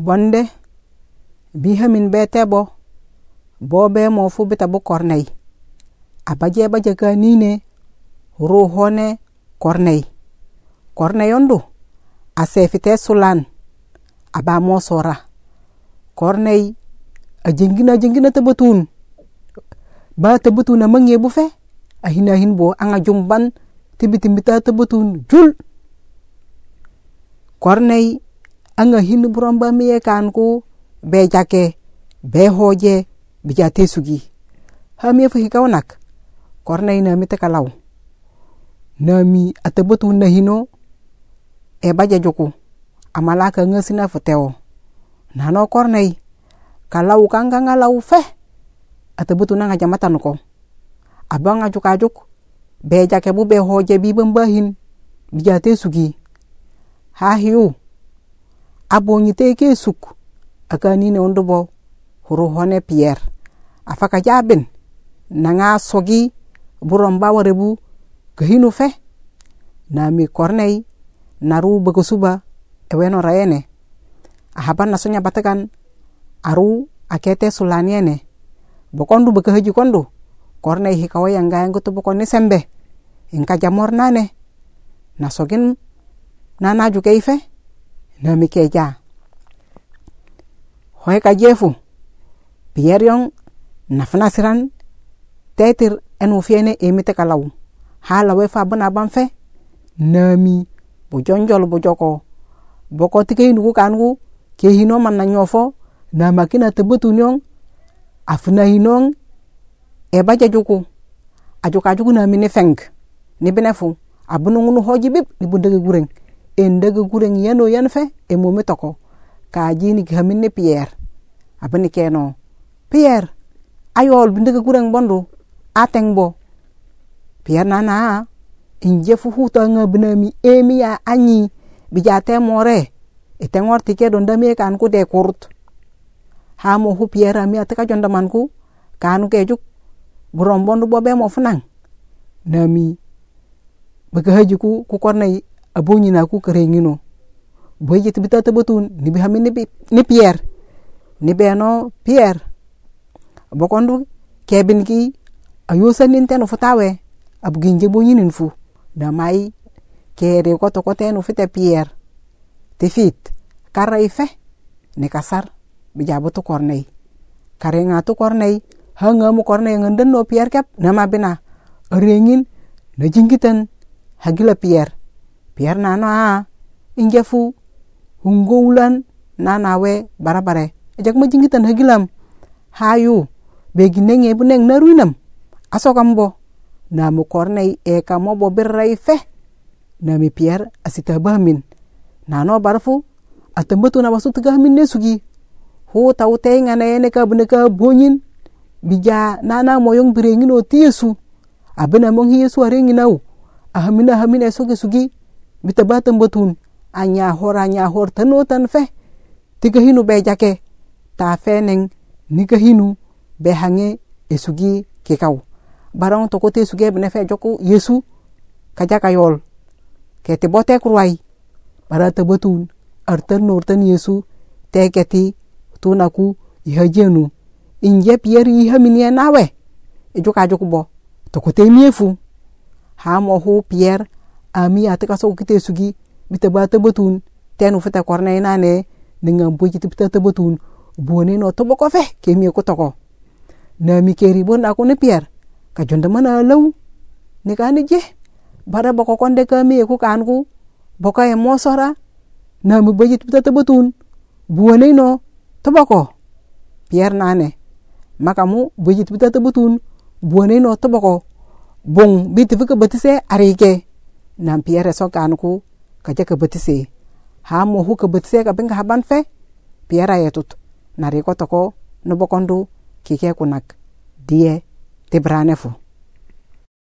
bonde bihamin be tebo bo be mo fu bita bu kornei. Abaje baje ka nine ruhone kornei. Kornei ondu a sefite sulan aba mo sora. Kornei a jengina jengina tebetun ba tebetun a mangye bu fe a hina hin bo anga jumban tibitimita tebetun jul. Kornei anga hin buron ba miye kan ku be jake be hoje bija tesugi. Hamiye fu hikaw nak kornei na mite kalaw nami atebetun na hino e baje amalaka ngasina fu tewo nano kornei kalau kanga ngalau fe atebetun na ngajamatan ko. Abang ajuk ajuk be jake bu be hoje bi bambahin bija tesugi. Ha hiu abo nyite ke suk. Aka nine ondo bo. Huru hone pierre afaka jabin. Nanga sogi. Buron bawa rebu kahinu fe. Nami kornei. Naru bago suba eweno raene. Ahaban nasonya batakan aru akete sulaniene bokondu baka haji kondu. Kornei hikawa yang gaya ngutu bokoni sembe. Inka jamor nane. Nasogin nana juga ife nami keja hoy ka jefu. Piyer yong nafnasiran tetir enu fiene emite kalaw hala we fa bana ban fe nami bu jonjol bu joko boko tike hinugu kangu ke hino man na nyofo. Na makina tebetu nyong afna hinong e baja juku ajuka juku na mine feng. Ni benefu abunu hoji bib ni bundege gureng endege gureng yano yan fe e momi toko ka jini gamin ni pierre. Abani keno pierre ayol bindege gureng bondu ateng bo. Pierre nana inje fu huta nga binami emi ya anyi bija te more itengor tike don dami kan ku de kurut ha mo hu pierre mi ataka jonda man ku kanu ke juk burom bondu bo be mo funang nami baga haji ku ku abonyinaku karengino boije tibi tata botun nibi hami nibi ni pier. Nibi ano pier. Bokondu kebin ki ayosanin tenu futawe. Abginje bonyinin fu damai kere koto kotenu fite pier. Tifit kara ife ni kasar bijabu tu kornei. Kare ngatu kornei hangamu kornei ngenden no pier kep nama bina. Arengin na jingkitan hagila pier biyar nana ah, injafu hungoulan nanawe barabare. Ejak majingitan hagilam. Hayu begineng ebuneng naruinam. Asokambo namu kornei eka mobo birrai fe. Nami piyar asitahbamin nano barfu atambatu na wasu tagahmin ne sugi. Ho tau tenga na ene ka bune ka bonyin bija nana moyong birengin o tiyesu abena mong hiyesu arengin au. Ahamina hamina esoge sugi bita batam batun anya hor anya hor tano tan fe tiga hinu be jake. Ta fe neng. Niga hinu. Be hange esugi kekau barang toko te sugi bene fe joko yesu. Kaja kayol. Kete bote kurwai bara ta batun artan nortan yesu. Te keti tunaku ihajenu inje pier ihaminia nawe. Ejoka joko bo. Toko te miefu. Ha mo hu pier ami atika so kite sugi bita ba tabetun tenu fita korne nane dengan boji bita tabetun buone no tobo ko fe ke mi ko toko. Na mi keri bon aku ne pier. Ka jonda mana law ni ka ni je. Bara boko konde ka mi ko kan ku boka e mo sora. Na mi bita tabetun buone no tobo ko. Pier nane makamu bita tabetun buone no tobo ko. Bong biti fika batise arike nan piyere so kan ku kaje ka betise ha mo hu ka betise ka benga haban fe piera yetut. Na ko toko no bokondu kike kunak. Die te brane fu